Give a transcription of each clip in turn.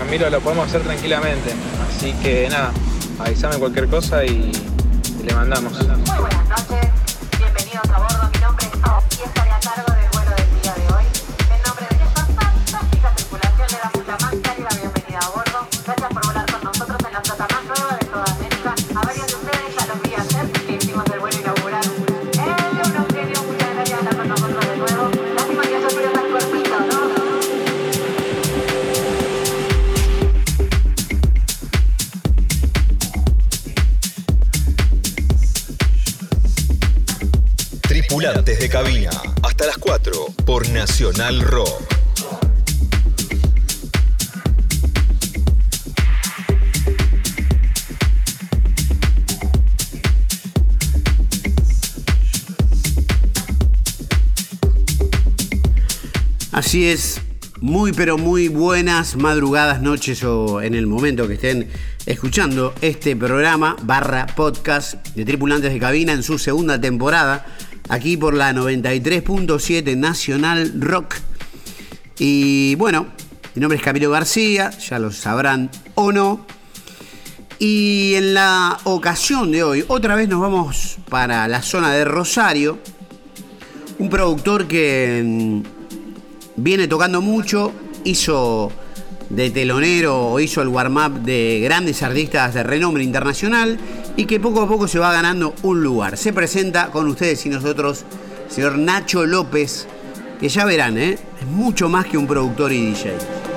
Camilo, lo podemos hacer tranquilamente. Así que nada, avísame cualquier cosa y, le mandamos. Así es, muy pero muy buenas madrugadas, noches o en el momento que estén escuchando este programa barra podcast de Tripulantes de Cabina en su segunda temporada, aquí por la 93.7 Nacional Rock. Y bueno, mi nombre es Camilo García, ya lo sabrán o no. Y en la ocasión de hoy, otra vez nos vamos para la zona de Rosario, un productor que mm, viene tocando mucho, hizo de telonero o hizo el warm-up de grandes artistas de renombre internacional y que poco a poco se va ganando un lugar. Se presenta con ustedes y nosotros, señor Nacho López, que ya verán, ¿eh? es mucho más que un productor y DJ.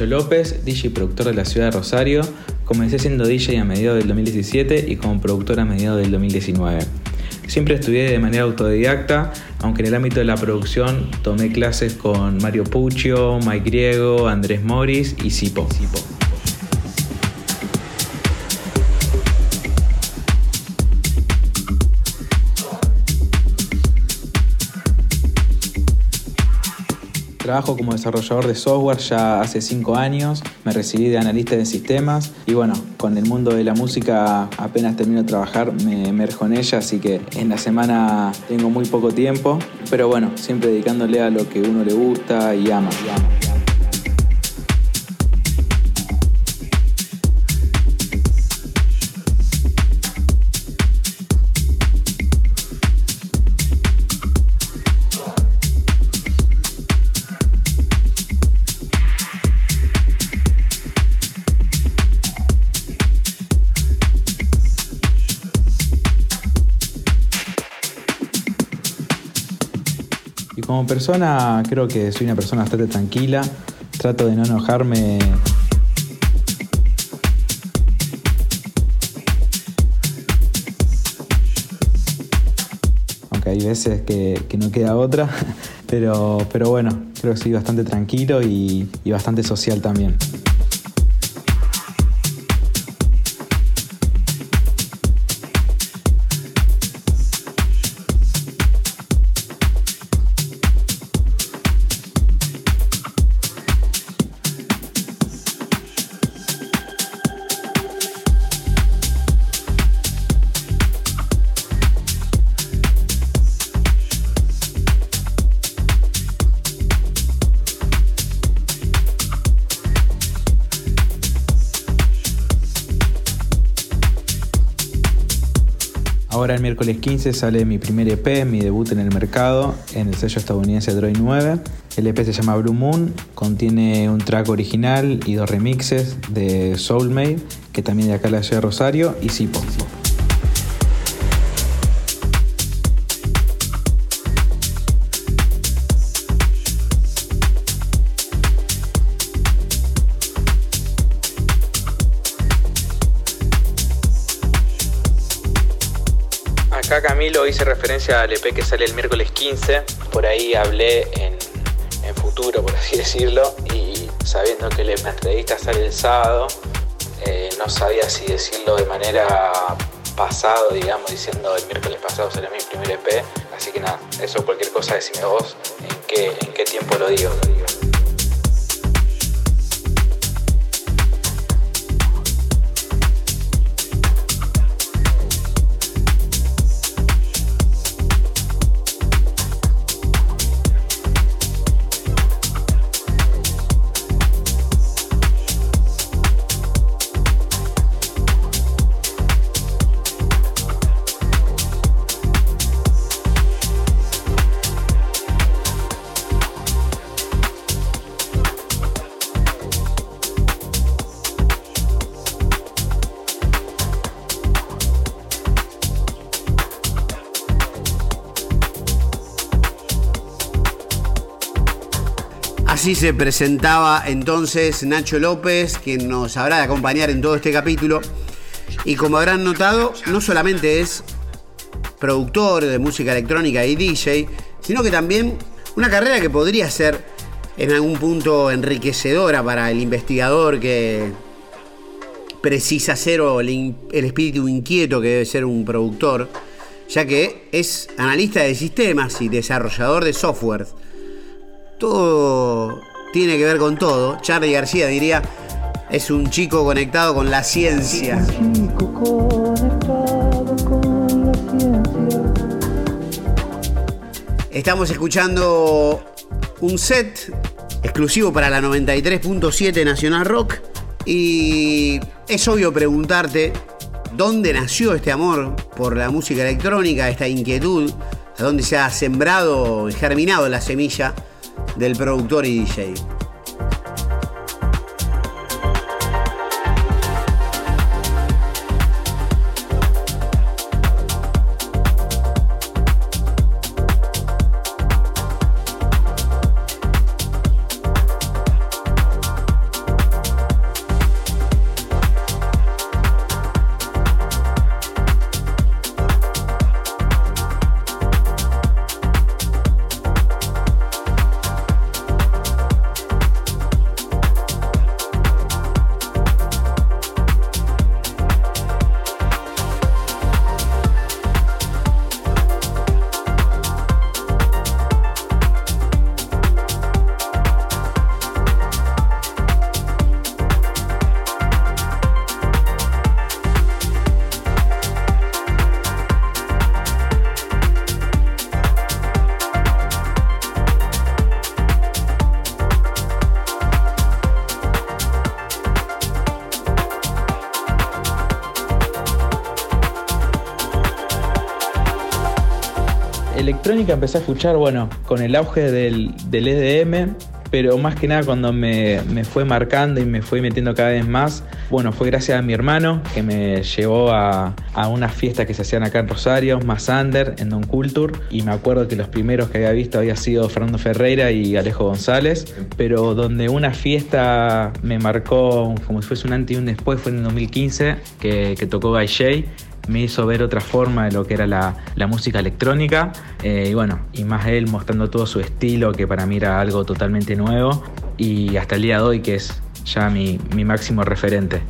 López, DJ y productor de la ciudad de Rosario. Comencé siendo DJ a mediados del 2017 y como productor a mediados del 2019. Siempre estudié de manera autodidacta, aunque en el ámbito de la producción tomé clases con Mario Puccio, Mike Griego, Andrés Morris y Sipo. Trabajo como desarrollador de software ya hace 5 años, me recibí de analista de sistemas y bueno, con el mundo de la música apenas termino de trabajar me emerjo en ella, así que en la semana tengo muy poco tiempo, pero bueno, siempre dedicándole a lo que uno le gusta y ama. Y ama. Como persona, creo que soy una persona bastante tranquila. Trato de no enojarme. Aunque hay veces que, no queda otra. Pero, pero bueno, creo que soy bastante tranquilo y bastante social también. Miércoles 15 sale mi primer EP, mi debut en el mercado, en el sello estadounidense Droid 9. El EP se llama Blue Moon, contiene un track original y dos remixes de Soulmate, que también de acá la ciudad Rosario, y Sipo. Camilo hice referencia al EP que sale el miércoles 15. Por ahí hablé en, futuro, por así decirlo, y sabiendo que la entrevista sale el sábado, eh, no sabía si decirlo de manera pasado, digamos, diciendo el miércoles pasado será mi primer EP. Así que nada, eso cualquier cosa decime vos en qué, en qué tiempo. Lo digo. Así se presentaba entonces Nacho López, quien nos habrá de acompañar en todo este capítulo. Y como habrán notado, no solamente es productor de música electrónica y DJ, sino que también una carrera que podría ser en algún punto enriquecedora para el investigador que precisa ser o el, el espíritu inquieto que debe ser un productor, ya que es analista de sistemas y desarrollador de software todo tiene que ver con todo. Charlie García diría, es un chico conectado con la ciencia. chico conectado con la ciencia. Estamos escuchando un set exclusivo para la 93.7 Nacional Rock y es obvio preguntarte dónde nació este amor por la música electrónica, esta inquietud, a dónde se ha sembrado y germinado la semilla del productor y DJ. Electrónica empecé a escuchar, bueno, con el auge del, del EDM, pero más que nada cuando me, me, fue marcando y me fue metiendo cada vez más, bueno, fue gracias a mi hermano que me llevó a, a unas fiestas que se hacían acá en Rosario, más under, en Don Culture, y me acuerdo que los primeros que había visto había sido Fernando Ferreira y Alejo González, pero donde una fiesta me marcó como si fuese un antes y un después fue en el 2015, que, que tocó Guy Shay, me hizo ver otra forma de lo que era la, la música electrónica eh, y bueno, y más él mostrando todo su estilo que para mí era algo totalmente nuevo y hasta el día de hoy que es ya mi, mi máximo referente.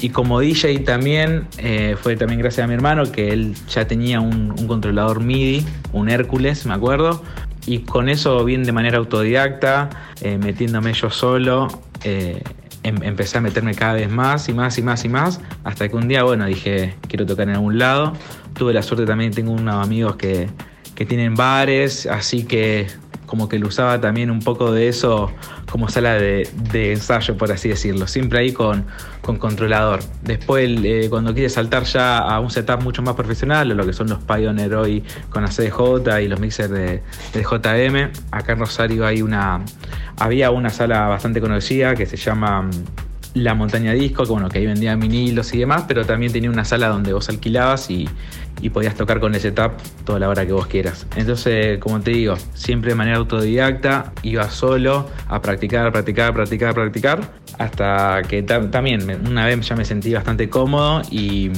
Y como DJ también eh, fue también gracias a mi hermano que él ya tenía un, un controlador MIDI, un Hércules, me acuerdo, y con eso bien de manera autodidacta, eh, metiéndome yo solo. Eh, em, empecé a meterme cada vez más y más y más y más, hasta que un día, bueno, dije, quiero tocar en algún lado. Tuve la suerte también, tengo unos amigos que, que tienen bares, así que como que lo usaba también un poco de eso como sala de, ensayo, por así decirlo, siempre ahí con, con controlador. Después, eh, cuando quise saltar ya a un setup mucho más profesional, lo que son los Pioneer hoy con ACDJ y los mixers de, de JM, acá en Rosario hay una, había una sala bastante conocida que se llama mm, la montaña disco, que bueno, que ahí vendía vinilos y demás, pero también tenía una sala donde vos alquilabas y, y podías tocar con el setup toda la hora que vos quieras. Entonces, como te digo, siempre de manera autodidacta, iba solo a practicar, practicar, practicar, practicar, hasta que ta- también una vez ya me sentí bastante cómodo y,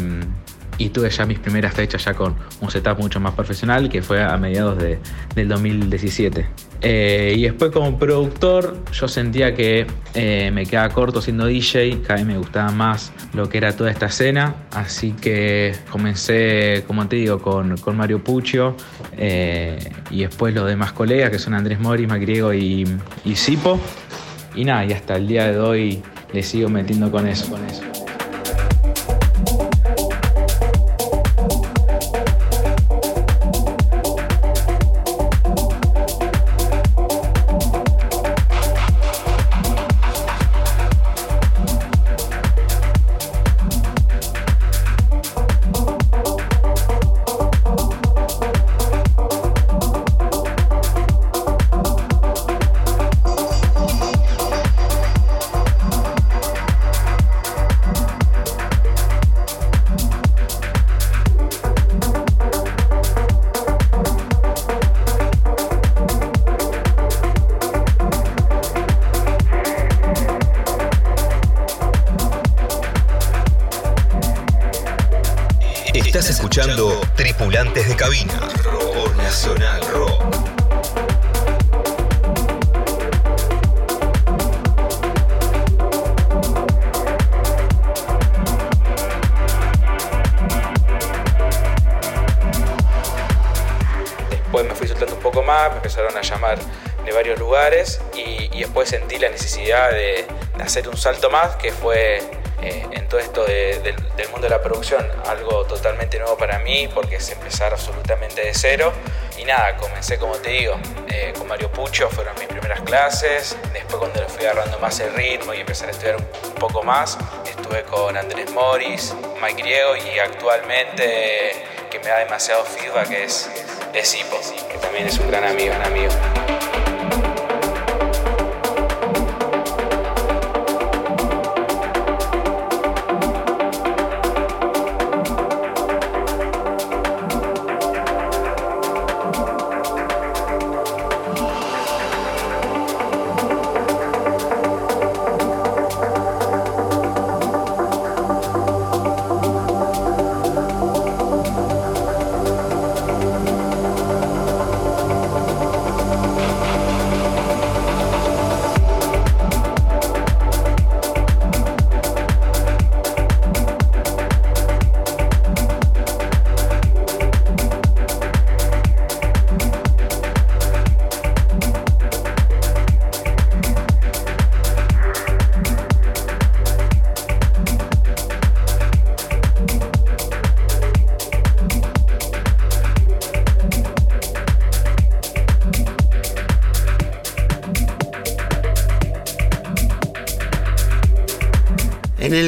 y tuve ya mis primeras fechas ya con un setup mucho más profesional, que fue a mediados de- del 2017. Eh, y después como productor yo sentía que eh, me quedaba corto siendo DJ, cada vez me gustaba más lo que era toda esta escena, así que comencé, como te digo, con, con Mario Puccio eh, y después los demás colegas que son Andrés Moris, Magriego y, y Sipo. Y nada, y hasta el día de hoy le sigo metiendo con eso. Hacer un salto más, que fue eh, en todo esto de- del, mundo de la producción, algo totalmente nuevo para mí, porque es empezar absolutamente de cero. Y nada, comencé como te digo, eh, con Mario Pucho, fueron mis primeras clases, después cuando le fui agarrando más el ritmo y empezar a estudiar un, poco más, estuve con Andrés Morris, Mike Griego y actualmente que me da demasiado feedback es, es Ipo, que también es un gran amigo.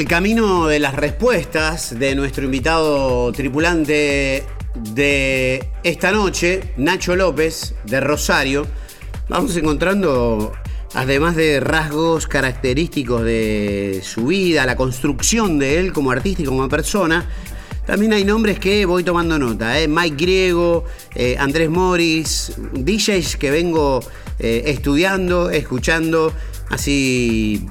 Camino de las respuestas de nuestro invitado tripulante de esta noche, Nacho López, de Rosario, vamos encontrando, además de rasgos característicos de su vida, la construcción de él como artista y como persona, también hay nombres que voy tomando nota, ¿eh? Mike Griego, eh, Andrés Morris, DJs que vengo eh, estudiando, escuchando, así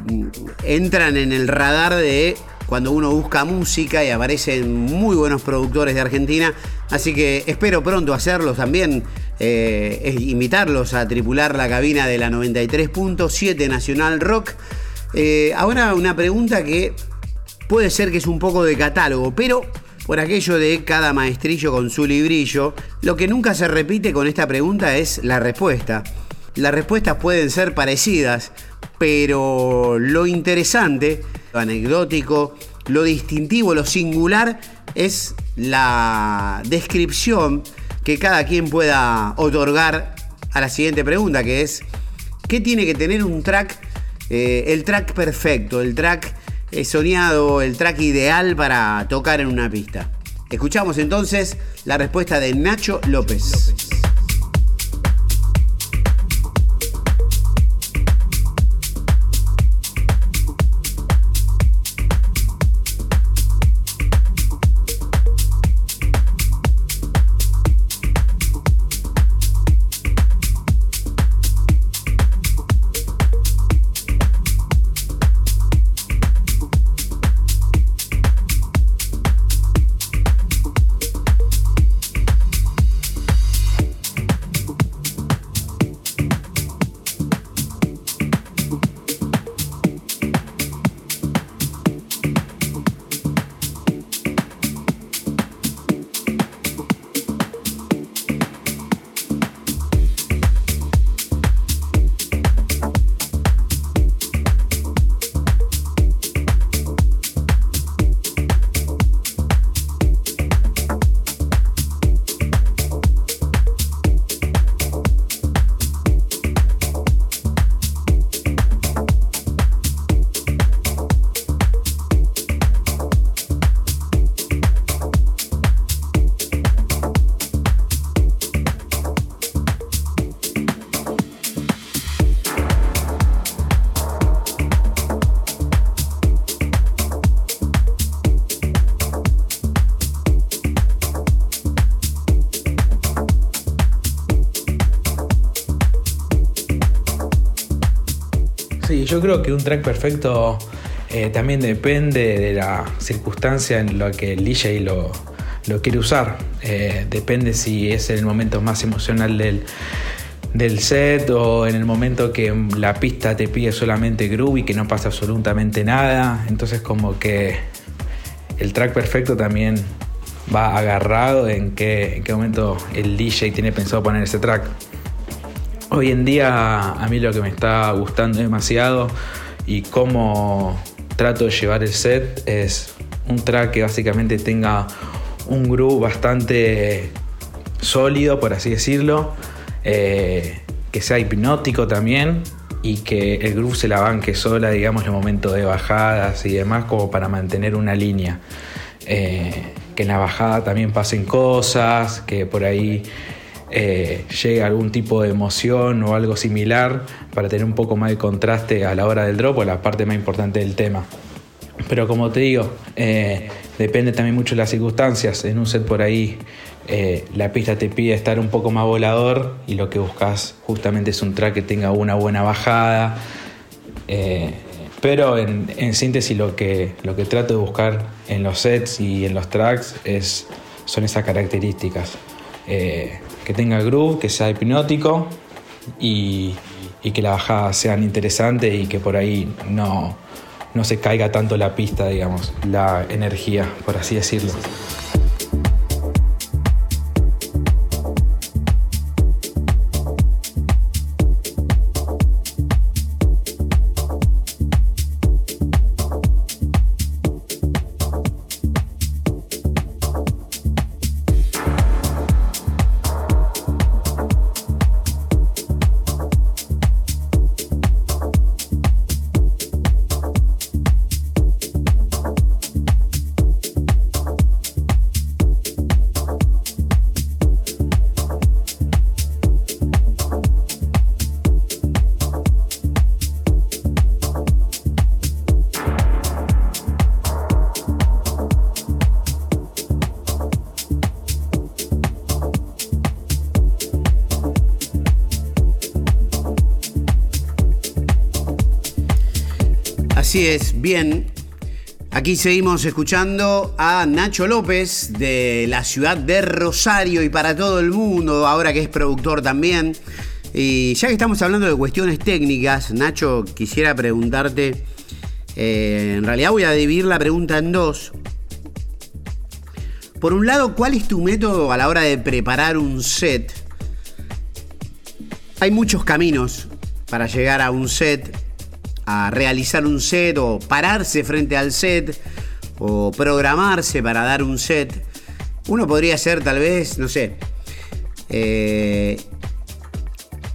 entran en el radar de cuando uno busca música y aparecen muy buenos productores de Argentina, así que espero pronto hacerlos también, eh, invitarlos a tripular la cabina de la 93.7 Nacional Rock. Eh, ahora una pregunta que puede ser que es un poco de catálogo, pero por aquello de cada maestrillo con su librillo, lo que nunca se repite con esta pregunta es la respuesta. Las respuestas pueden ser parecidas, pero lo interesante, lo anecdótico, lo distintivo, lo singular es la descripción que cada quien pueda otorgar a la siguiente pregunta, que es, ¿qué tiene que tener un track, eh, el track perfecto, el track eh, soñado, el track ideal para tocar en una pista? Escuchamos entonces la respuesta de Nacho López. Yo creo que un track perfecto eh, también depende de la circunstancia en la que el DJ lo, lo quiere usar. Eh, depende si es en el momento más emocional del, del set o en el momento que la pista te pide solamente groove y que no pasa absolutamente nada. Entonces como que el track perfecto también va agarrado en qué, en qué momento el DJ tiene pensado poner ese track. Hoy en día a mí lo que me está gustando demasiado y cómo trato de llevar el set es un track que básicamente tenga un groove bastante sólido, por así decirlo, eh, que sea hipnótico también y que el groove se la banque sola, digamos, en el momento de bajadas y demás, como para mantener una línea. Eh, que en la bajada también pasen cosas, que por ahí eh, llegue algún tipo de emoción o algo similar para tener un poco más de contraste a la hora del drop o la parte más importante del tema. Pero como te digo, eh, depende también mucho de las circunstancias. En un set por ahí eh, la pista te pide estar un poco más volador y lo que buscas justamente es un track que tenga una buena bajada. Eh, pero en, en síntesis lo que, lo que trato de buscar en los sets y en los tracks es, son esas características. Que tenga groove, que sea hipnótico y, y que las bajadas sean interesantes y que por ahí no, no se caiga tanto la pista, digamos, la energía, por así decirlo. Así es, bien. Aquí seguimos escuchando a Nacho López de la ciudad de Rosario y para todo el mundo, ahora que es productor también. Y ya que estamos hablando de cuestiones técnicas, Nacho, quisiera preguntarte, eh, en realidad voy a dividir la pregunta en dos. Por un lado, ¿cuál es tu método a la hora de preparar un set? Hay muchos caminos para llegar a un set, a realizar un set o pararse frente al set o programarse para dar un set. Uno podría ser tal vez, no sé, eh,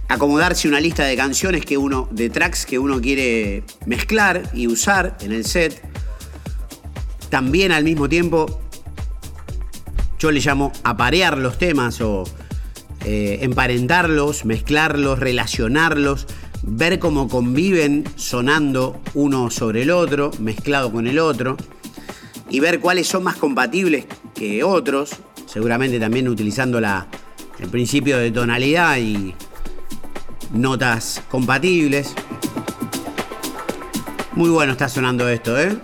acomodarse una lista de canciones que uno, de tracks que uno quiere mezclar y usar en el set. También al mismo tiempo, yo le llamo aparear los temas o eh, emparentarlos, mezclarlos, relacionarlos, ver cómo conviven sonando uno sobre el otro, mezclado con el otro, y ver cuáles son más compatibles que otros, seguramente también utilizando la, el principio de tonalidad y notas compatibles. Muy bueno está sonando esto, ¿eh?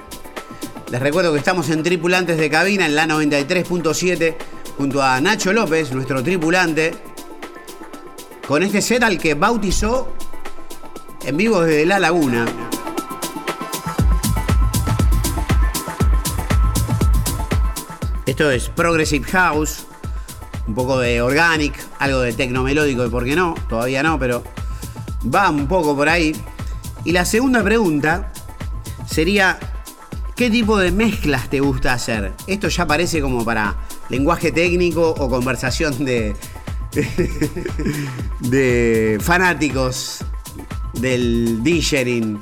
Les recuerdo que estamos en Tripulantes de Cabina en la 93.7 junto a Nacho López, nuestro tripulante, con este set al que bautizó en vivo desde La Laguna. Esto es Progressive House, un poco de organic, algo de tecno melódico y por qué no, todavía no, pero va un poco por ahí. Y la segunda pregunta sería, ¿qué tipo de mezclas te gusta hacer? Esto ya parece como para lenguaje técnico o conversación de, de fanáticos del DJing.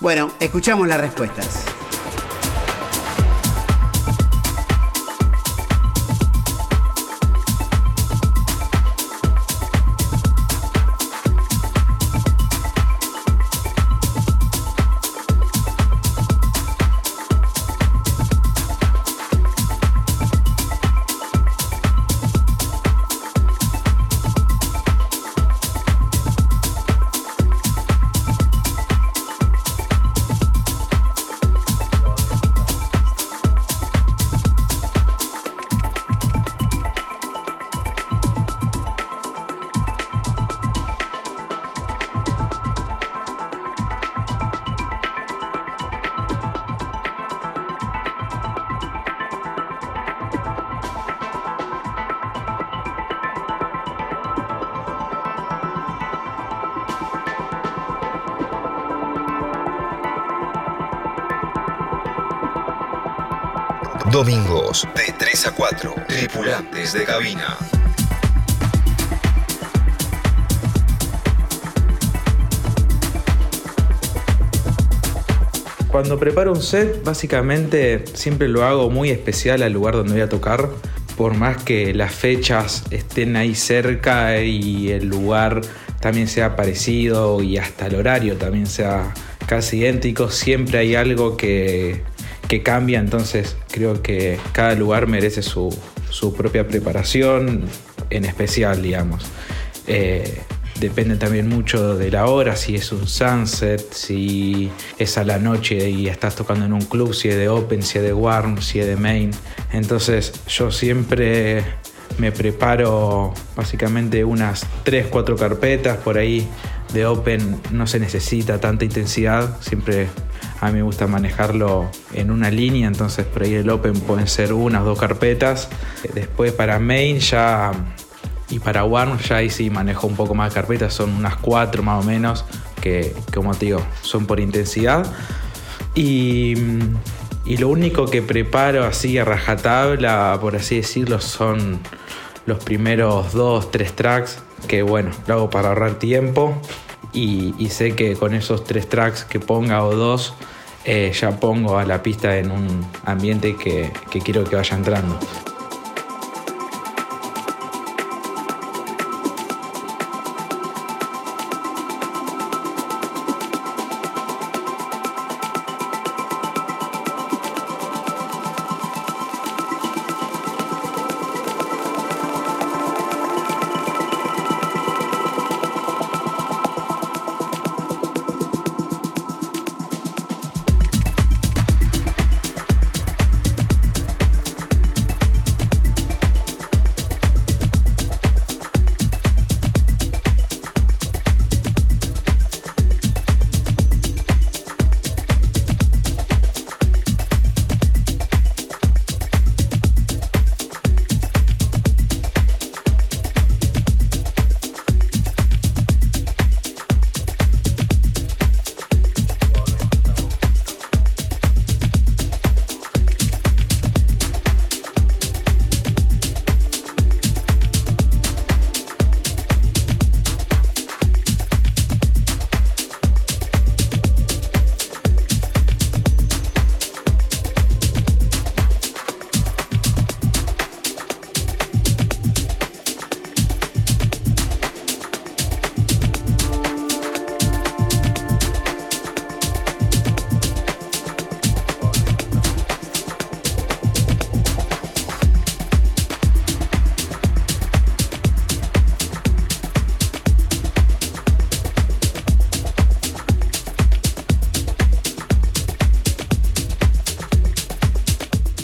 Bueno, escuchamos las respuestas. Tripulantes de cabina. Cuando preparo un set, básicamente siempre lo hago muy especial al lugar donde voy a tocar. Por más que las fechas estén ahí cerca y el lugar también sea parecido y hasta el horario también sea casi idéntico, siempre hay algo que, que cambia. Entonces creo que cada lugar merece su, su propia preparación en especial, digamos. Eh, depende también mucho de la hora, si es un sunset, si es a la noche y estás tocando en un club, si es de open, si es de warm, si es de main. Entonces yo siempre me preparo básicamente unas 3, 4 carpetas por ahí. De open no se necesita tanta intensidad, siempre a mí me gusta manejarlo en una línea, entonces por ahí el open pueden ser unas o dos carpetas. Después para main ya y para Warm ya ahí sí manejo un poco más de carpetas, son unas cuatro más o menos, que como te digo, son por intensidad. Y, y lo único que preparo así a rajatabla, por así decirlo, son los primeros dos, tres tracks, que bueno, lo hago para ahorrar tiempo. Y, y sé que con esos tres tracks que ponga o dos, eh, ya pongo a la pista en un ambiente que, que quiero que vaya entrando.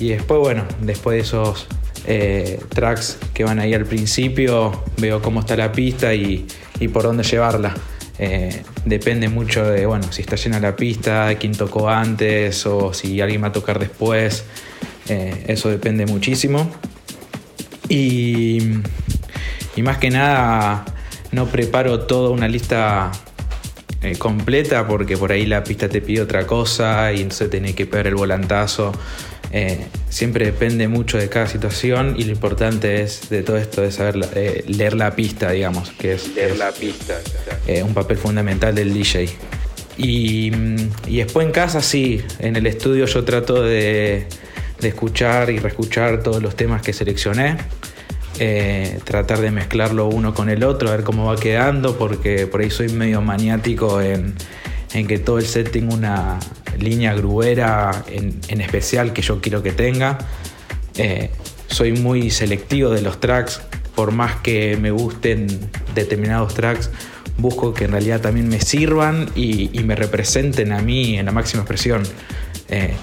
Y después, bueno, después de esos eh, tracks que van ahí al principio, veo cómo está la pista y, y por dónde llevarla. Eh, depende mucho de, bueno, si está llena la pista, quién tocó antes o si alguien va a tocar después. Eh, eso depende muchísimo. Y, y, más que nada, no preparo toda una lista completa porque por ahí la pista te pide otra cosa y entonces tenés que pegar el volantazo. Siempre depende mucho de cada situación y lo importante es de todo esto de saber eh, leer la pista, digamos, que es, Leer es, la pista. eh, un papel fundamental del DJ. Y, y, después en casa sí, en el estudio yo trato de, de escuchar y reescuchar todos los temas que seleccioné. Eh, tratar de mezclarlo uno con el otro, a ver cómo va quedando, porque por ahí soy medio maniático en, en que todo el set tenga una línea gruera en, especial que yo quiero que tenga. Eh, soy muy selectivo de los tracks, por más que me gusten determinados tracks, busco que en realidad también me sirvan y, me representen a mí en la máxima expresión. Eh,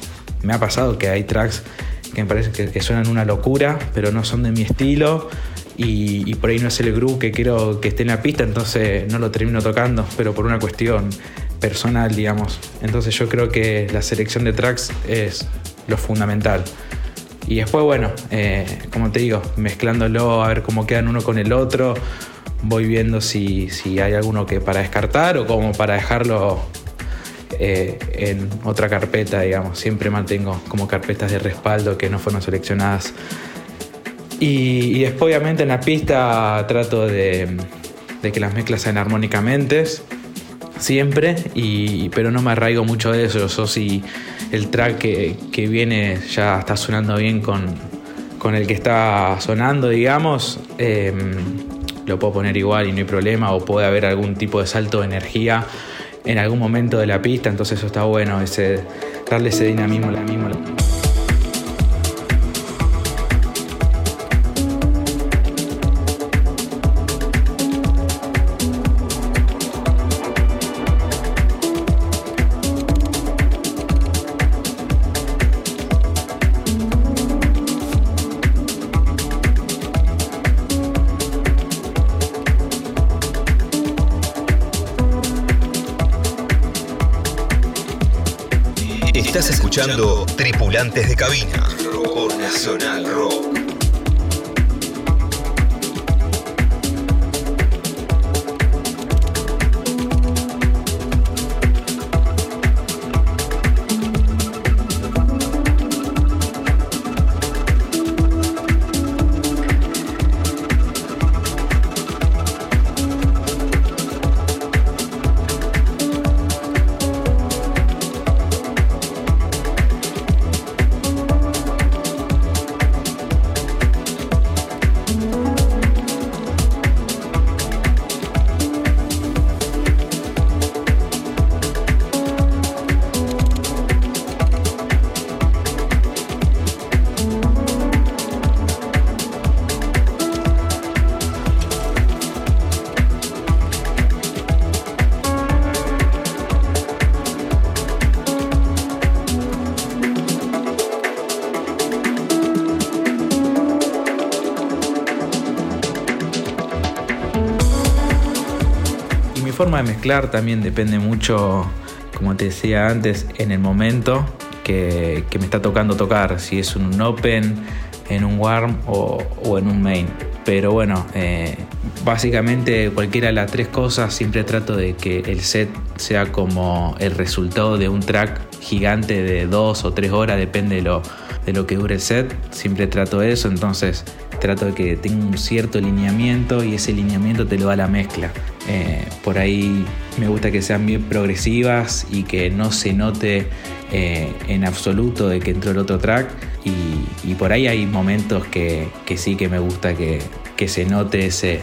me ha pasado que hay tracks que me parece que, que, suenan una locura, pero no son de mi estilo. Y, y, por ahí no es el groove que quiero que esté en la pista, entonces no lo termino tocando, pero por una cuestión personal, digamos. Entonces yo creo que la selección de tracks es lo fundamental. Y después, bueno, eh, como te digo, mezclándolo a ver cómo quedan uno con el otro, voy viendo si, si hay alguno que para descartar o como para dejarlo eh, en otra carpeta, digamos. Siempre mantengo como carpetas de respaldo que no fueron seleccionadas. Y, después, obviamente, en la pista trato de, de que las mezclas sean armónicamente, siempre, y, pero no me arraigo mucho de eso. Yo si el track que, que, viene ya está sonando bien con, con el que está sonando, digamos, eh, lo puedo poner igual y no hay problema, o puede haber algún tipo de salto de energía en algún momento de la pista, entonces eso está bueno, ese, darle ese dinamismo, la misma. Tripulantes de Cabina por Nacional Rock. De mezclar también depende mucho, como te decía antes, en el momento que, me está tocando tocar, si es un open, en un warm o, en un main. Pero bueno, eh, básicamente cualquiera de las tres cosas siempre trato de que el set sea como el resultado de un track gigante de dos o tres horas, depende de lo, de lo que dure el set. Siempre trato eso, entonces trato de que tenga un cierto lineamiento y ese lineamiento te lo da la mezcla. Eh, por ahí me gusta que sean bien progresivas y que no se note eh, en absoluto de que entró el otro track. Y, por ahí hay momentos que, sí que me gusta que, se note ese,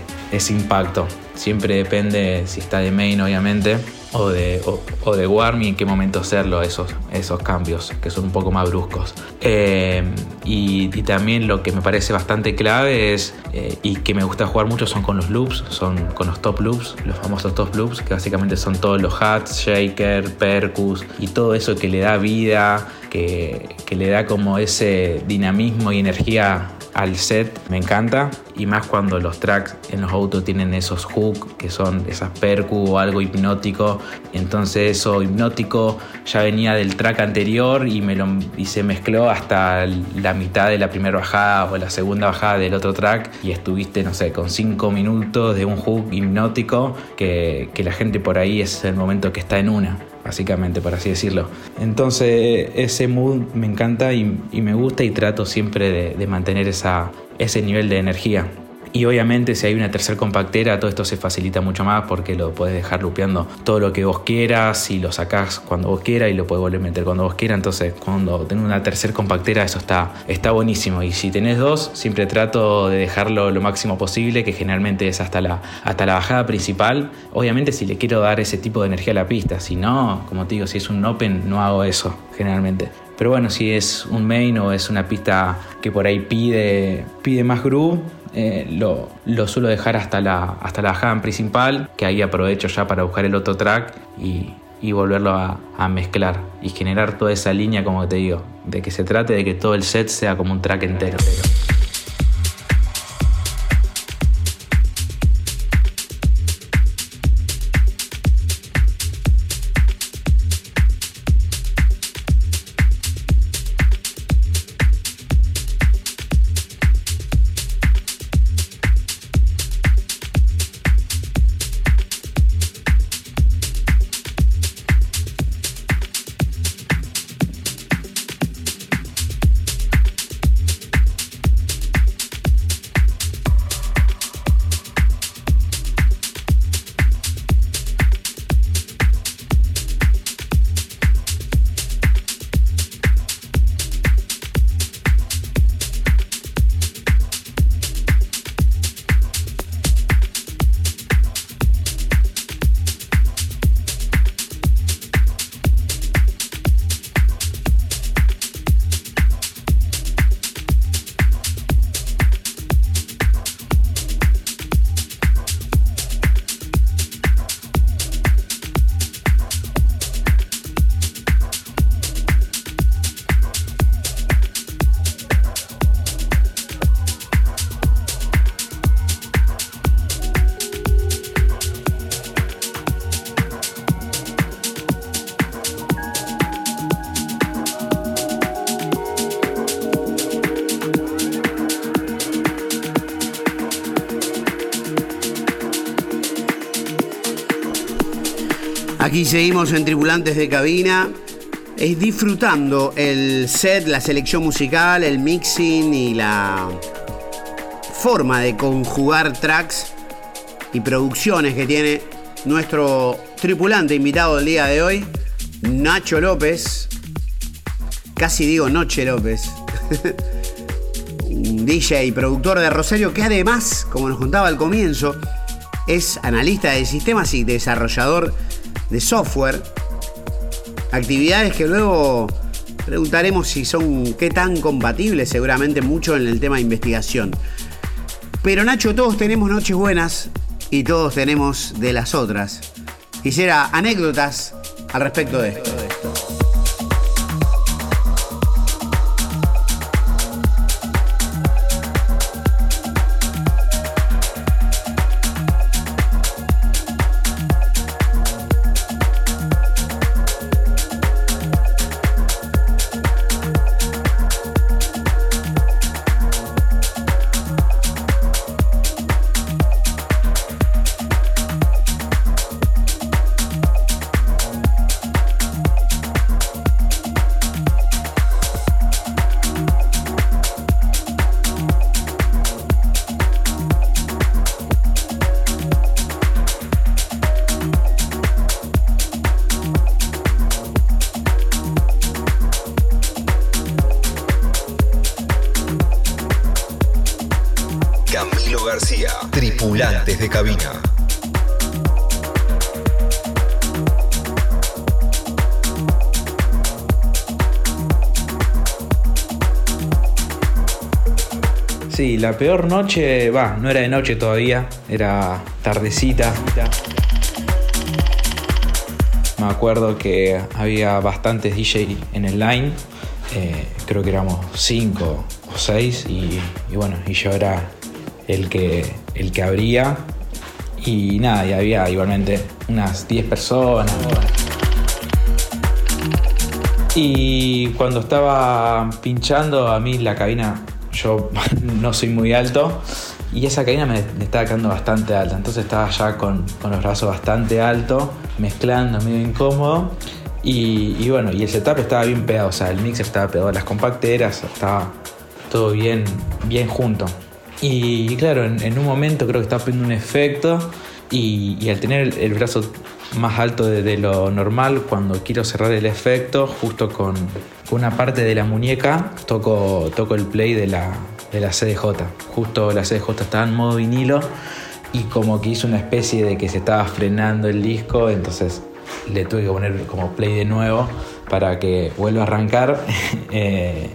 impacto. Siempre depende si está de main, obviamente. o de, o, o de warm y en qué momento hacerlo, esos, esos cambios que son un poco más bruscos. Eh, y, y también lo que me parece bastante clave es, eh, y que me gusta jugar mucho, son con los loops, son con los top loops, los famosos top loops, que básicamente son todos los hats, shaker, percus y todo eso que le da vida, que, que le da como ese dinamismo y energía al set me encanta. Y más cuando los tracks en los autos tienen esos hooks que son esas percu o algo hipnótico. Entonces eso hipnótico ya venía del track anterior y, me lo, y se mezcló hasta la mitad de la primera bajada o la segunda bajada del otro track y estuviste no sé con 5 minutos de un hook hipnótico que, que la gente por ahí es el momento que está en una básicamente, por así decirlo. Entonces ese mood me encanta y, y me gusta y trato siempre de, de mantener esa, ese nivel de energía. Y obviamente si hay una tercer compactera, todo esto se facilita mucho más porque lo puedes dejar lupeando todo lo que vos quieras y lo sacás cuando vos quieras y lo puedes volver a meter cuando vos quieras. Entonces cuando tenés una tercer compactera eso está, está buenísimo. Y si tenés dos, siempre trato de dejarlo lo máximo posible, que generalmente es hasta la, hasta la bajada principal. Obviamente si le quiero dar ese tipo de energía a la pista, si no, como te digo, si es un open no hago eso generalmente. Pero bueno, si es un main o es una pista que por ahí pide, pide más groove, eh, lo, lo, suelo dejar hasta la, hasta la bajada principal, que ahí aprovecho ya para buscar el otro track y, y volverlo a, a, mezclar y generar toda esa línea, como te digo, de que se trate de que todo el set sea como un track entero. Aquí seguimos en Tripulantes de Cabina, es disfrutando el set, la selección musical, el mixing y la forma de conjugar tracks y producciones que tiene nuestro tripulante invitado del día de hoy, Nacho López. Casi digo Noche López. Un DJ y productor de Rosario que además, como nos contaba al comienzo, es analista de sistemas y desarrollador de software. Actividades que luego preguntaremos si son qué tan compatibles, seguramente mucho en el tema de investigación. Pero Nacho, todos tenemos noches buenas y todos tenemos de las otras. Quisiera anécdotas al respecto de esto. La peor noche, va, no era de noche todavía, era tardecita. Me acuerdo que había bastantes DJ en el line, eh, creo que éramos 5 o 6 y, y bueno, y yo era el que, el que abría y nada, y había igualmente unas 10 personas. Y cuando estaba pinchando, a mí la cabina, yo no soy muy alto, y esa cabina me, me estaba quedando bastante alta. Entonces estaba ya con, con los brazos bastante altos, mezclando, medio incómodo. Y, bueno, y el setup estaba bien pegado, o sea, el mix estaba pegado, las compacteras, estaba todo bien, bien junto. Y claro, en, un momento creo que estaba poniendo un efecto y, al tener el brazo más alto de, lo normal, cuando quiero cerrar el efecto, justo con, con una parte de la muñeca, toco, toco el play de la, de la CDJ. Justo la CDJ estaba en modo vinilo y como que hizo una especie de que se estaba frenando el disco, entonces le tuve que poner como play de nuevo para que vuelva a arrancar. eh,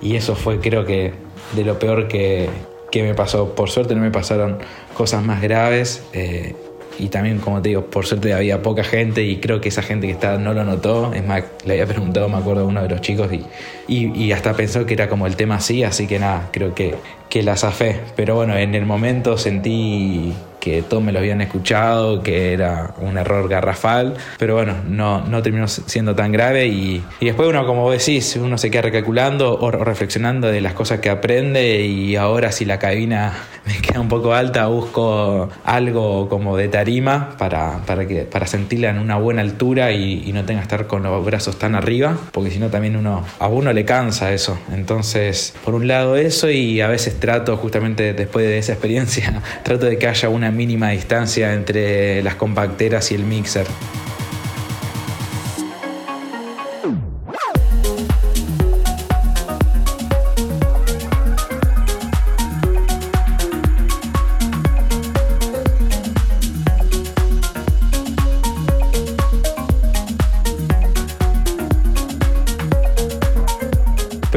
y eso fue creo que de lo peor que, que, me pasó. Por suerte no me pasaron cosas más graves. Eh, y también, como te digo, por suerte había poca gente y creo que esa gente que estaba no lo notó. Es más, le había preguntado, me acuerdo, a uno de los chicos y, y, hasta pensó que era como el tema así, así que nada, creo que, que la zafé. Pero bueno, en el momento sentí que todos me lo habían escuchado, que era un error garrafal, pero bueno, no, no terminó siendo tan grave y, y después uno, como decís, uno se queda recalculando o reflexionando de las cosas que aprende y ahora si la cabina me queda un poco alta, busco algo como de tarima para, para, que, para sentirla en una buena altura y, y no tenga que estar con los brazos tan arriba, porque si no también uno, a uno le cansa eso. Entonces, por un lado eso y a veces trato justamente después de esa experiencia, trato de que haya una mínima distancia entre las compacteras y el mixer.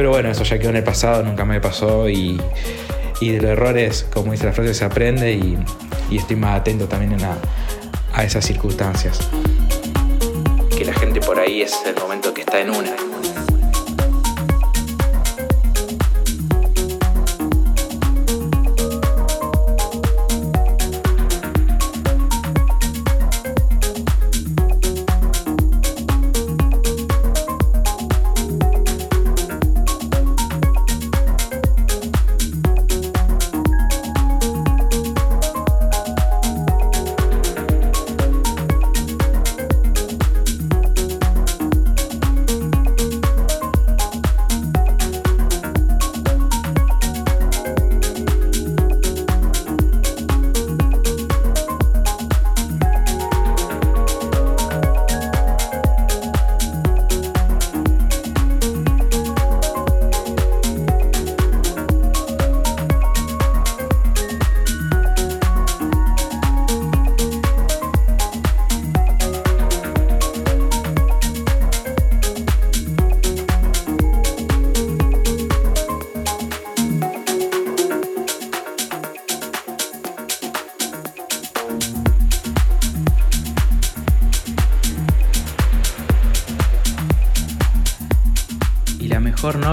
Pero bueno, eso ya quedó en el pasado, nunca me pasó y, de los errores, como dice la frase, se aprende y, y estoy más atento también a, a, esas circunstancias. Que la gente por ahí es el momento que está en una.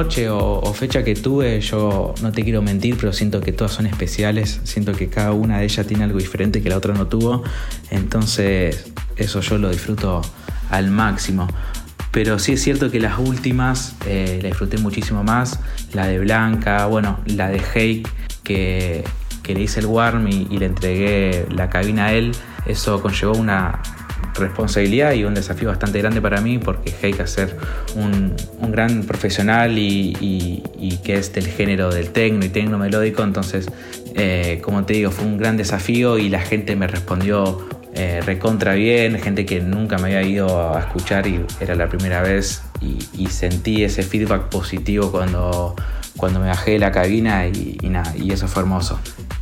Noche o, fecha que tuve, yo no te quiero mentir, pero siento que todas son especiales. Siento que cada una de ellas tiene algo diferente que la otra no tuvo. Entonces, eso yo lo disfruto al máximo. Pero sí es cierto que las últimas eh, la disfruté muchísimo más. La de Blanca, bueno, la de Hake, que, que le hice el warm y, y le entregué la cabina a él. Eso conllevó una, responsabilidad y un desafío bastante grande para mí porque Heike ser un, un gran profesional y, que es del género del tecno y tecno melódico, entonces eh, como te digo fue un gran desafío y la gente me respondió eh, recontra bien, gente que nunca me había ido a escuchar y era la primera vez y, y sentí ese feedback positivo cuando, cuando me bajé de la cabina y, y nada, y eso fue hermoso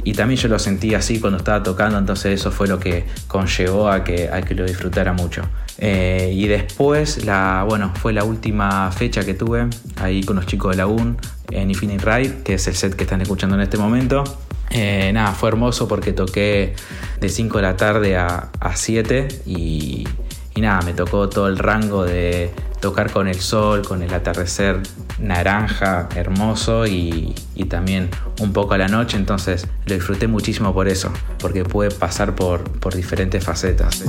y también yo lo sentí así cuando estaba tocando, entonces eso fue lo que conllevó a que, a que lo disfrutara mucho. Eh, y después, la, bueno, fue la última fecha que tuve ahí con los chicos de la UN, en Infinite Ride, que es el set que están escuchando en este momento. Eh, nada, fue hermoso porque toqué de 5 de la tarde a, a 7 y, y nada, me tocó todo el rango de tocar con el sol, con el atardecer naranja, hermoso y, y también un poco a la noche, entonces lo disfruté muchísimo por eso, porque pude pasar por, por diferentes facetas.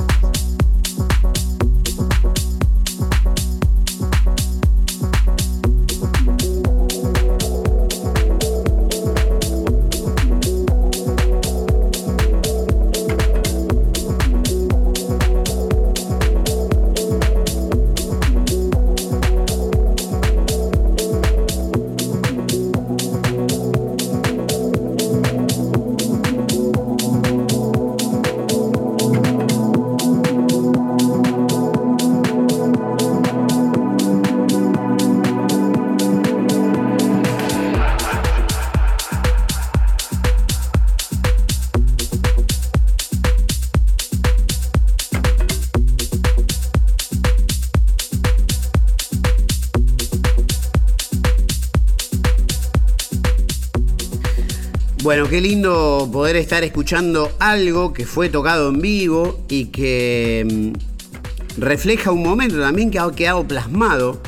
Bueno, qué lindo poder estar escuchando algo que fue tocado en vivo y que mm, refleja un momento también que ha quedado plasmado.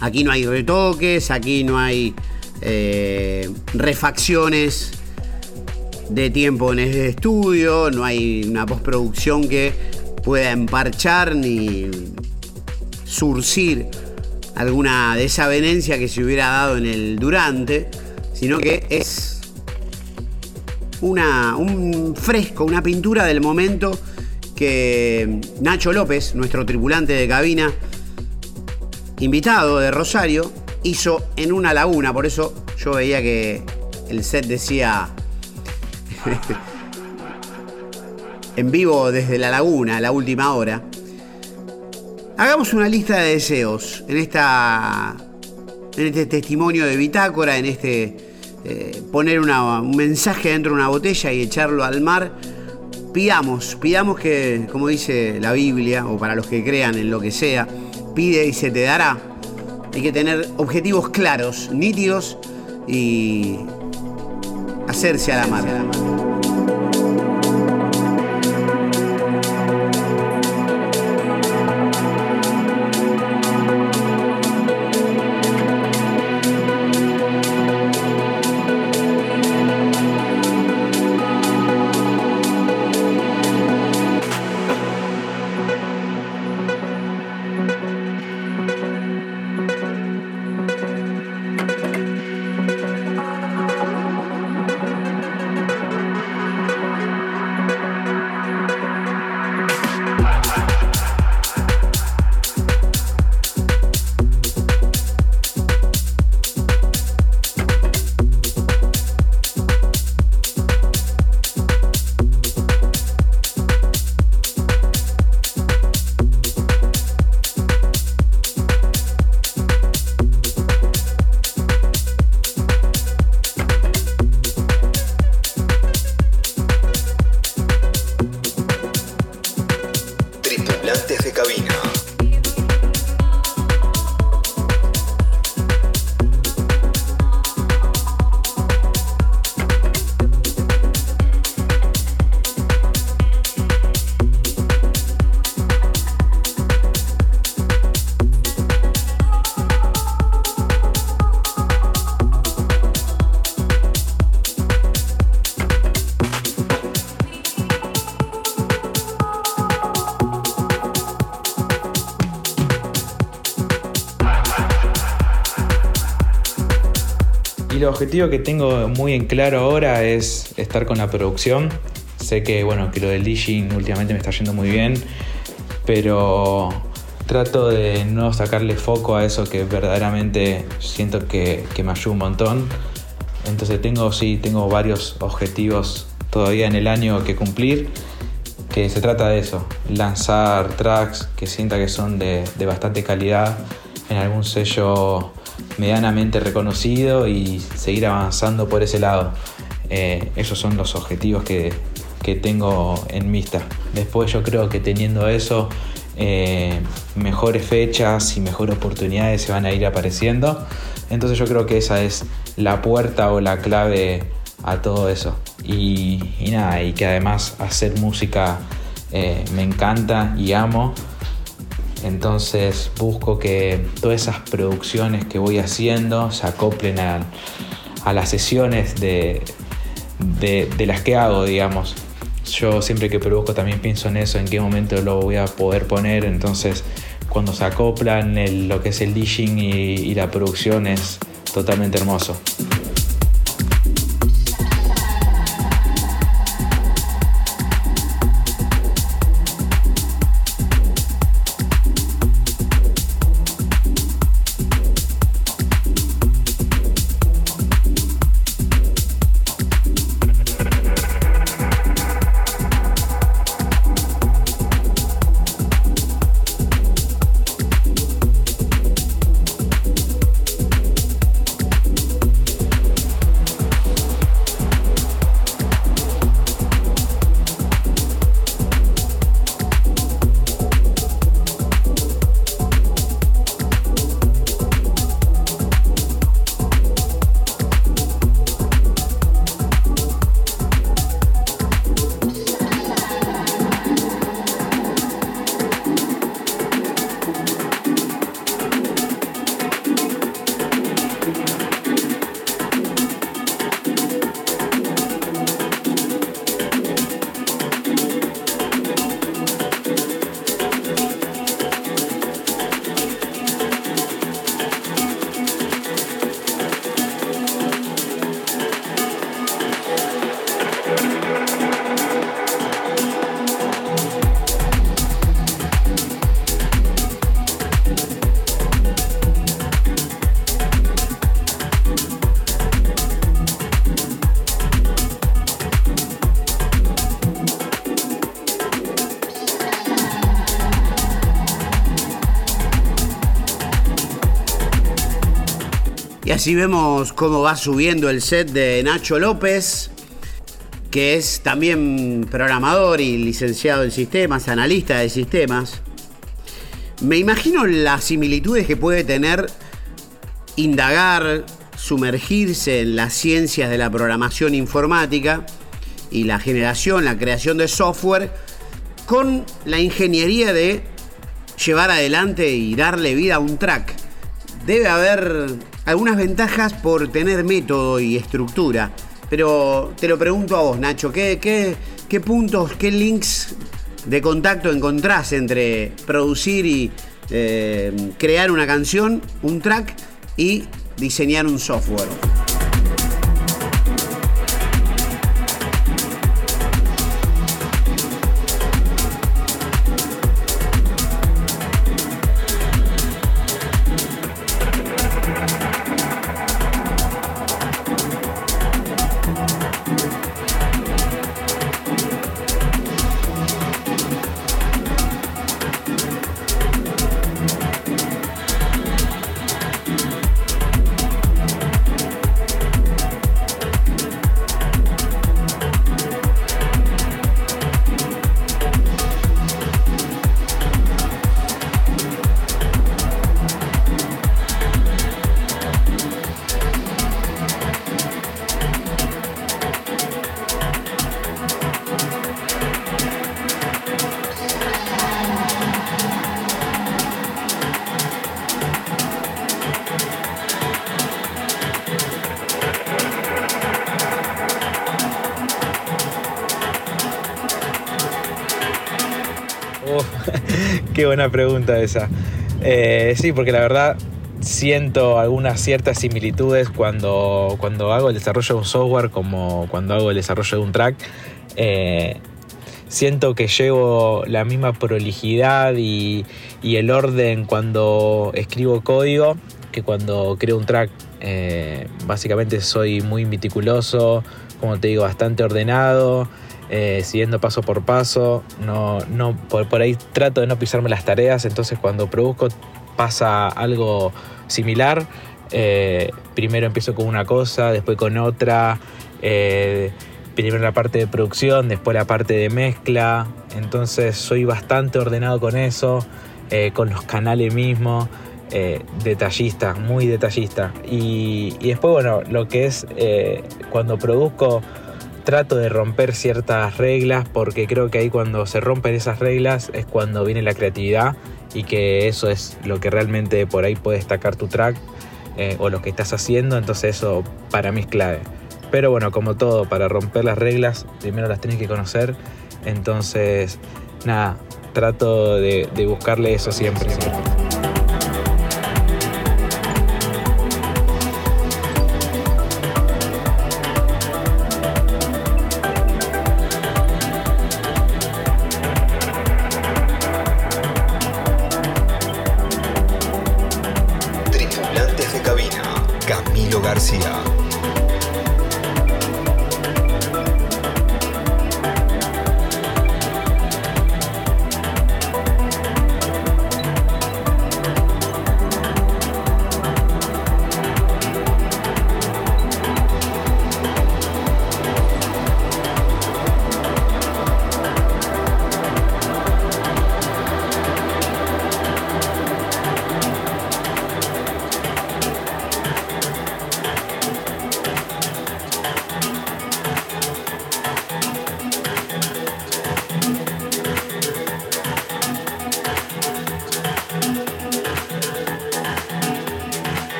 Aquí no hay retoques, aquí no hay eh, refacciones de tiempo en el estudio, no hay una postproducción que pueda emparchar ni surcir alguna desavenencia que se hubiera dado en el durante, sino que es una, un fresco, una pintura del momento que Nacho López, nuestro tripulante de cabina, invitado de Rosario, hizo en una laguna. Por eso yo veía que el set decía en vivo desde la laguna, la última hora. Hagamos una lista de deseos en esta en este testimonio de bitácora, en este eh, poner una- un mensaje dentro de una botella y echarlo al mar. Pidamos, pidamos que, como dice la Biblia, o para los que crean en lo que sea, pide y se te dará. Hay que tener objetivos claros, nítidos y hacerse a la mar. Objetivo que tengo muy en claro ahora es estar con la producción. Sé que bueno, que lo del DJing últimamente me está yendo muy bien, pero trato de no sacarle foco a eso que verdaderamente siento que, que me ayuda un montón. Entonces tengo, sí, tengo varios objetivos todavía en el año que cumplir, que se trata de eso, lanzar tracks que sienta que son de, de bastante calidad en algún sello medianamente reconocido y seguir avanzando por ese lado. Eh, esos son los objetivos que, que tengo en vista. Después yo creo que teniendo eso, eh, mejores fechas y mejores oportunidades se van a ir apareciendo. Entonces yo creo que esa es la puerta o la clave a todo eso. Y, y nada, y que además hacer música eh, me encanta y amo. Entonces busco que todas esas producciones que voy haciendo se acoplen a, las sesiones de, las que hago, digamos. Yo siempre que produzco también pienso en eso, en qué momento lo voy a poder poner. Entonces cuando se acoplan lo que es el DJing y, y la producción es totalmente hermoso. Así vemos cómo va subiendo el set de Nacho López, que es también programador y licenciado en sistemas, analista de sistemas. Me imagino las similitudes que puede tener indagar, sumergirse en las ciencias de la programación informática y la generación, la creación de software con la ingeniería de llevar adelante y darle vida a un track. Debe haber algunas ventajas por tener método y estructura, pero te lo pregunto a vos, Nacho, ¿qué, qué, qué puntos, qué links de contacto encontrás entre producir y eh, crear una canción, un track y diseñar un software? Buena pregunta esa. Eh, sí, porque la verdad siento algunas ciertas similitudes cuando, cuando hago el desarrollo de un software como cuando hago el desarrollo de un track. Eh, siento que llevo la misma prolijidad y, el orden cuando escribo código que cuando creo un track. Eh, básicamente soy muy meticuloso, como te digo, bastante ordenado eh, siguiendo paso por paso. No, no, por, ahí trato de no pisarme las tareas, entonces cuando produzco pasa algo similar. Eh, primero empiezo con una cosa, después con otra. eh, primero la parte de producción, después la parte de mezcla. Entonces soy bastante ordenado con eso, con los canales mismos. detallista, muy detallista. Y, después, bueno, lo que es cuando produzco, trato de romper ciertas reglas porque creo que ahí cuando se rompen esas reglas es cuando viene la creatividad y que eso es lo que realmente por ahí puede destacar tu track eh, o lo que estás haciendo, entonces eso para mí es clave. Pero bueno, como todo, para romper las reglas, primero las tenés que conocer, entonces nada, trato de, buscarle eso siempre.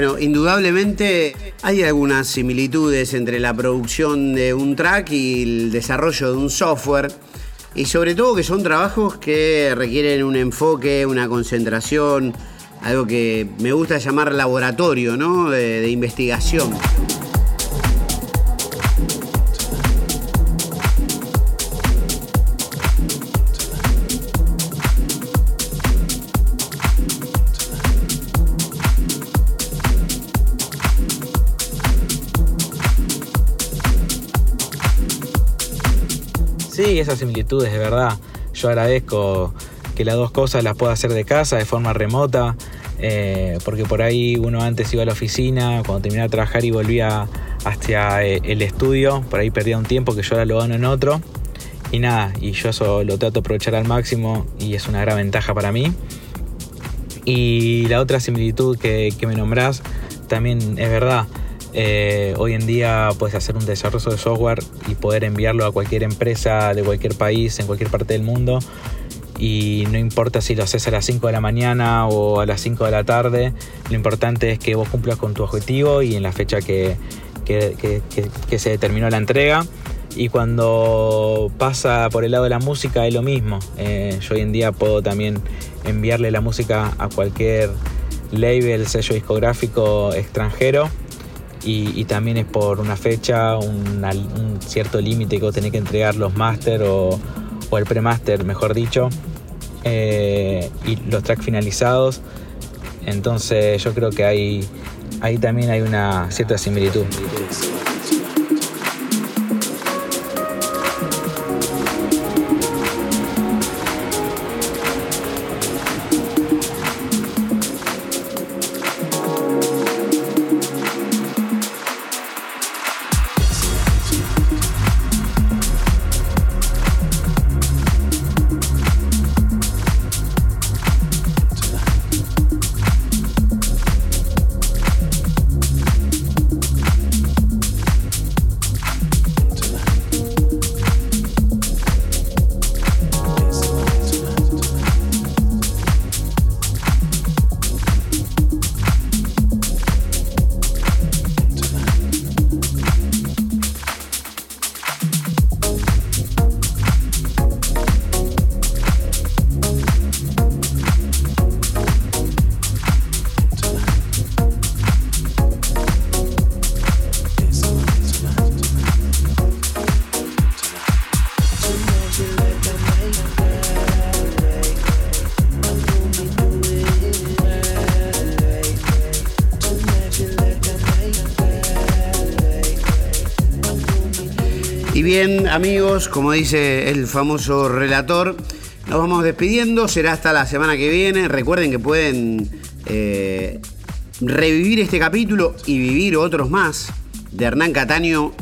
Bueno, indudablemente hay algunas similitudes entre la producción de un track y el desarrollo de un software. Y sobre todo que son trabajos que requieren un enfoque, una concentración, algo que me gusta llamar laboratorio, ¿no? De, de investigación. Esas similitudes, de verdad. Yo agradezco que las dos cosas las pueda hacer de casa, de forma remota, eh, porque por ahí uno antes iba a la oficina, cuando terminaba de trabajar y volvía hacia eh, el estudio, por ahí perdía un tiempo que yo ahora lo gano en otro. Y nada, y yo eso lo trato de aprovechar al máximo y es una gran ventaja para mí. Y la otra similitud que, que me nombrás también es verdad. Eh, hoy en día puedes hacer un desarrollo de software y poder enviarlo a cualquier empresa de cualquier país, en cualquier parte del mundo. Y no importa si lo haces a las 5 de la mañana o a las 5 de la tarde, lo importante es que vos cumplas con tu objetivo y en la fecha que, que, se determinó la entrega. Y cuando pasa por el lado de la música es lo mismo. Eh, yo hoy en día puedo también enviarle la música a cualquier label, sello discográfico extranjero y, también es por una fecha, un cierto límite que vos tenés que entregar los máster o, o, el pre-master, mejor dicho, eh, y los tracks finalizados. Entonces yo creo que hay, ahí también hay una cierta similitud. Amigos, como dice el famoso relator, nos vamos despidiendo. Será hasta la semana que viene. Recuerden que pueden eh, revivir este capítulo y vivir otros más de Hernán Cataño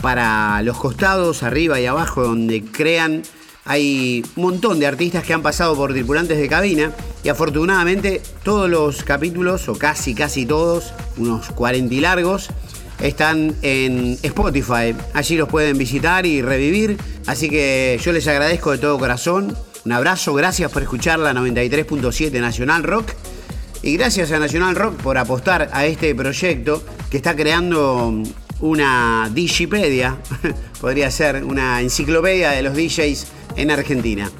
para los costados, arriba y abajo, donde crean. Hay un montón de artistas que han pasado por tripulantes de cabina y afortunadamente todos los capítulos, o casi, casi todos, unos 40 y largos, están en Spotify. Allí los pueden visitar y revivir. Así que yo les agradezco de todo corazón. Un abrazo, gracias por escuchar la 93.7 Nacional Rock. Y gracias a Nacional Rock por apostar a este proyecto que está creando una Digipedia, podría ser una enciclopedia de los DJs en Argentina.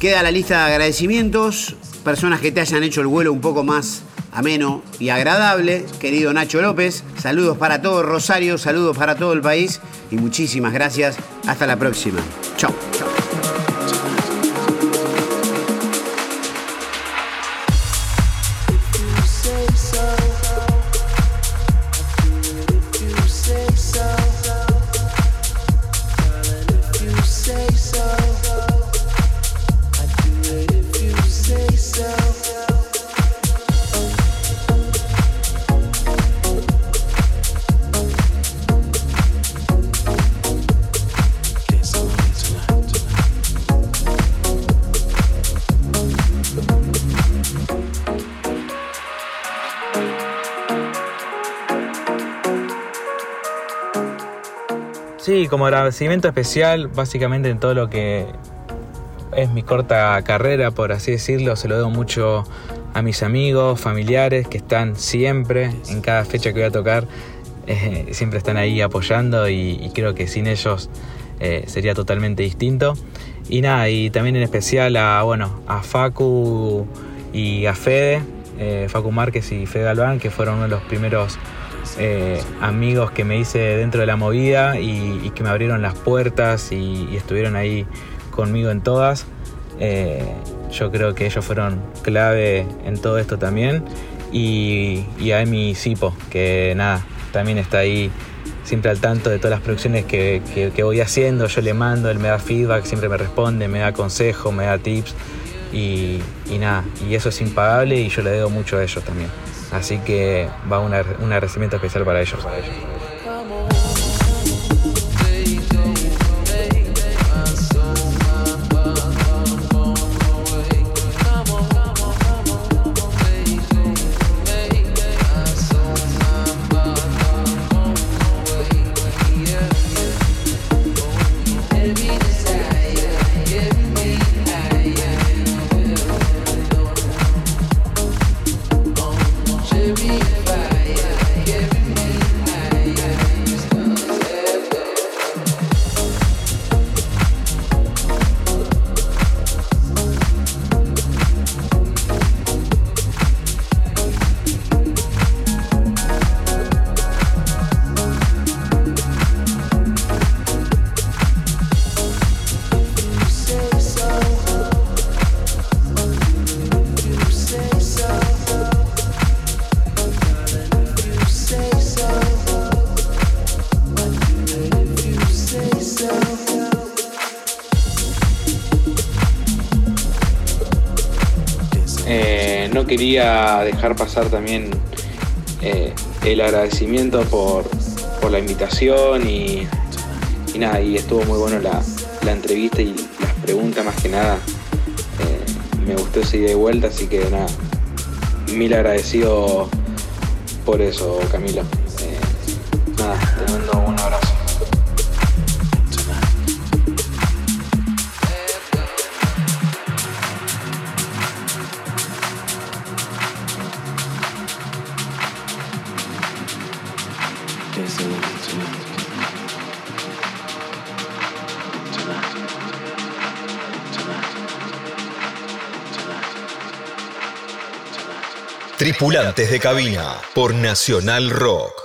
Queda la lista de agradecimientos, personas que te hayan hecho el vuelo un poco más ameno y agradable. Querido Nacho López, saludos para todo Rosario, saludos para todo el país y muchísimas gracias. Hasta la próxima. Chao. Agradecimiento especial, básicamente en todo lo que es mi corta carrera, por así decirlo, se lo debo mucho a mis amigos, familiares que están siempre, en cada fecha que voy a tocar, eh, siempre están ahí apoyando y, creo que sin ellos eh, sería totalmente distinto. Y nada, y también en especial a, bueno, a Facu y a Fede, eh, Facu Márquez y Fede Galván, que fueron uno de los primeros eh, amigos que me hice dentro de la movida y, que me abrieron las puertas y, estuvieron ahí conmigo en todas. Eh, yo creo que ellos fueron clave en todo esto también. Y, y a Emi Sipo, que nada, también está ahí siempre al tanto de todas las producciones que, que- que voy haciendo. Yo le mando, él me da feedback, siempre me responde, me da consejos, me da tips. Y, y nada, y eso es impagable y yo le debo mucho a ellos también. Así que va una- un agradecimiento especial para ellos. Para ellos. Quería dejar pasar también eh, el agradecimiento por, por la invitación y, y nada, y estuvo muy bueno la, la entrevista y las preguntas más que nada. Eh, me gustó esa ida y vuelta, así que nada, mil agradecido por eso, Camilo. Tripulantes de cabina por Nacional Rock.